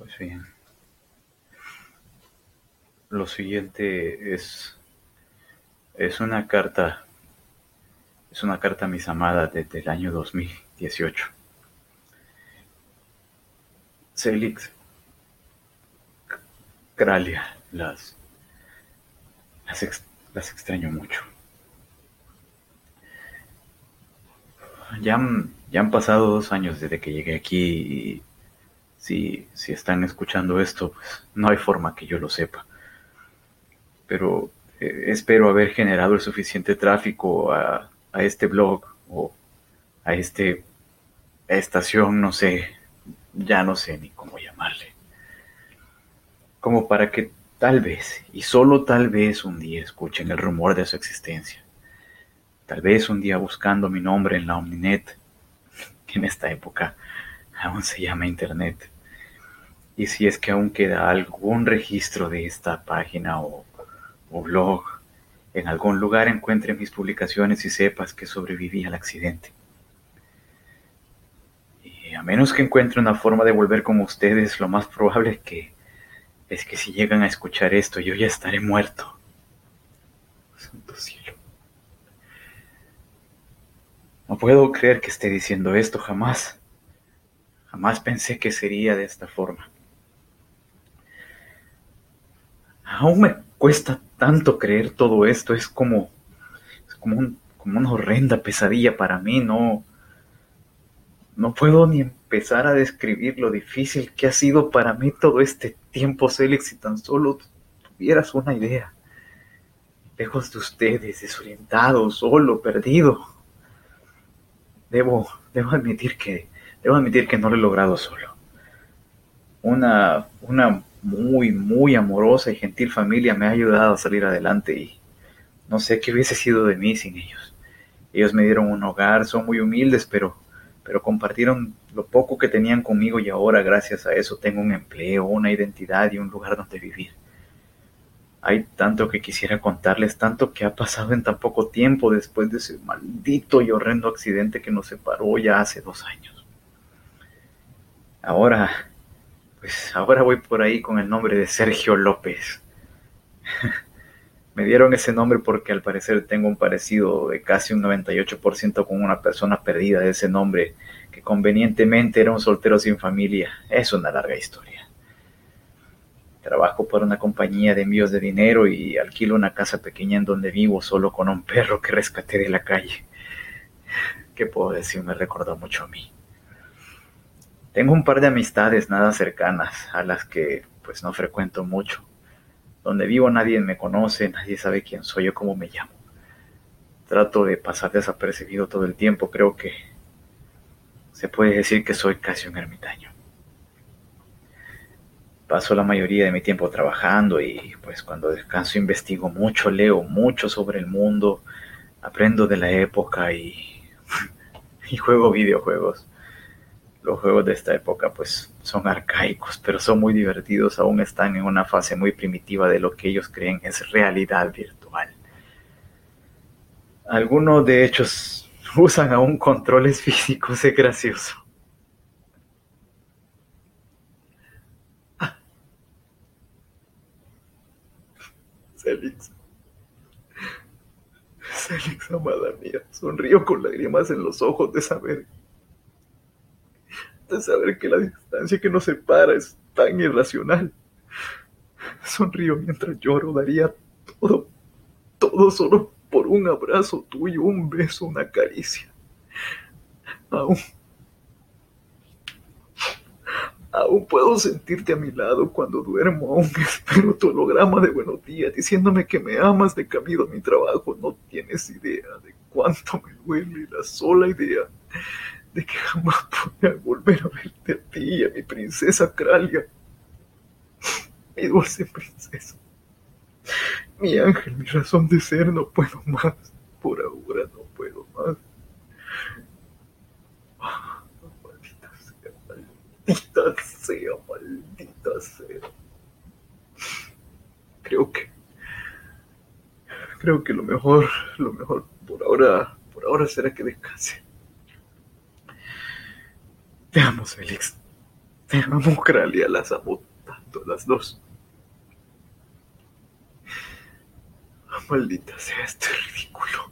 Pues bien. Lo siguiente es es una carta es una carta a mis amadas desde el año 2018. Celix Kralia, las las, las extraño mucho. Ya han, ya han pasado dos años desde que llegué aquí y si, si están escuchando esto, pues no hay forma que yo lo sepa. Pero eh, espero haber generado el suficiente tráfico a, a este blog o a este a estación, no sé, ya no sé ni cómo llamarle. Como para que tal vez, y solo tal vez un día escuchen el rumor de su existencia. Tal vez un día buscando mi nombre en la Omninet, en esta época aún se llama Internet. Y si es que aún queda algún registro de esta página o, blog, en algún lugar encuentre mis publicaciones y sepas que sobreviví al accidente. Y a menos que encuentre una forma de volver con ustedes, lo más probable es que es que si llegan a escuchar esto, yo ya estaré muerto. Santo cielo. No puedo creer que esté diciendo esto jamás. Jamás pensé que sería de esta forma. Aún me cuesta tanto creer todo esto. Es como, es como, un, como una horrenda pesadilla para mí. No, no puedo ni empezar a describir lo difícil que ha sido para mí todo este tiempo, Célix, si tan solo tuvieras una idea. Lejos de ustedes, desorientado, solo, perdido. Debo, debo admitir que, debo admitir que no lo he logrado solo. Una, una muy, muy amorosa y gentil familia me ha ayudado a salir adelante y no sé qué hubiese sido de mí sin ellos. Ellos me dieron un hogar, son muy humildes, pero, pero compartieron lo poco que tenían conmigo y ahora gracias a eso tengo un empleo, una identidad y un lugar donde vivir. Hay tanto que quisiera contarles, tanto que ha pasado en tan poco tiempo después de ese maldito y horrendo accidente que nos separó ya hace dos años. Ahora, pues ahora voy por ahí con el nombre de Sergio López. Me dieron ese nombre porque al parecer tengo un parecido de casi un 98% con una persona perdida de ese nombre que convenientemente era un soltero sin familia. Es una larga historia. Trabajo para una compañía de envíos de dinero y alquilo una casa pequeña en donde vivo solo con un perro que rescaté de la calle. ¿Qué puedo decir? Me recordó mucho a mí. Tengo un par de amistades nada cercanas a las que pues no frecuento mucho. Donde vivo nadie me conoce, nadie sabe quién soy o cómo me llamo. Trato de pasar desapercibido todo el tiempo, creo que se puede decir que soy casi un ermitaño. Paso la mayoría de mi tiempo trabajando y pues cuando descanso investigo mucho, leo mucho sobre el mundo, aprendo de la época y, y juego videojuegos los juegos de esta época pues son arcaicos, pero son muy divertidos, aún están en una fase muy primitiva de lo que ellos creen es realidad virtual. Algunos de ellos usan aún controles físicos, es gracioso. Celix. Celix, amada mía, sonrío con lágrimas en los ojos de saber de saber que la distancia que nos separa es tan irracional. Sonrío mientras lloro, daría todo, todo solo por un abrazo tuyo, un beso, una caricia. Aún, aún puedo sentirte a mi lado cuando duermo, aún espero tu holograma de buenos días diciéndome que me amas de camino a mi trabajo. No tienes idea de cuánto me duele la sola idea de que jamás podré volver a verte a ti a mi princesa Kralia. Mi dulce princesa. Mi ángel, mi razón de ser, no puedo más. Por ahora no puedo más. maldita sea, maldita sea, maldita sea. Creo que. Creo que lo mejor, lo mejor por ahora, por ahora será que descanse. Te amo, Félix. Pero a Mocralia las amo tanto las dos. Maldita sea, esto ridículo.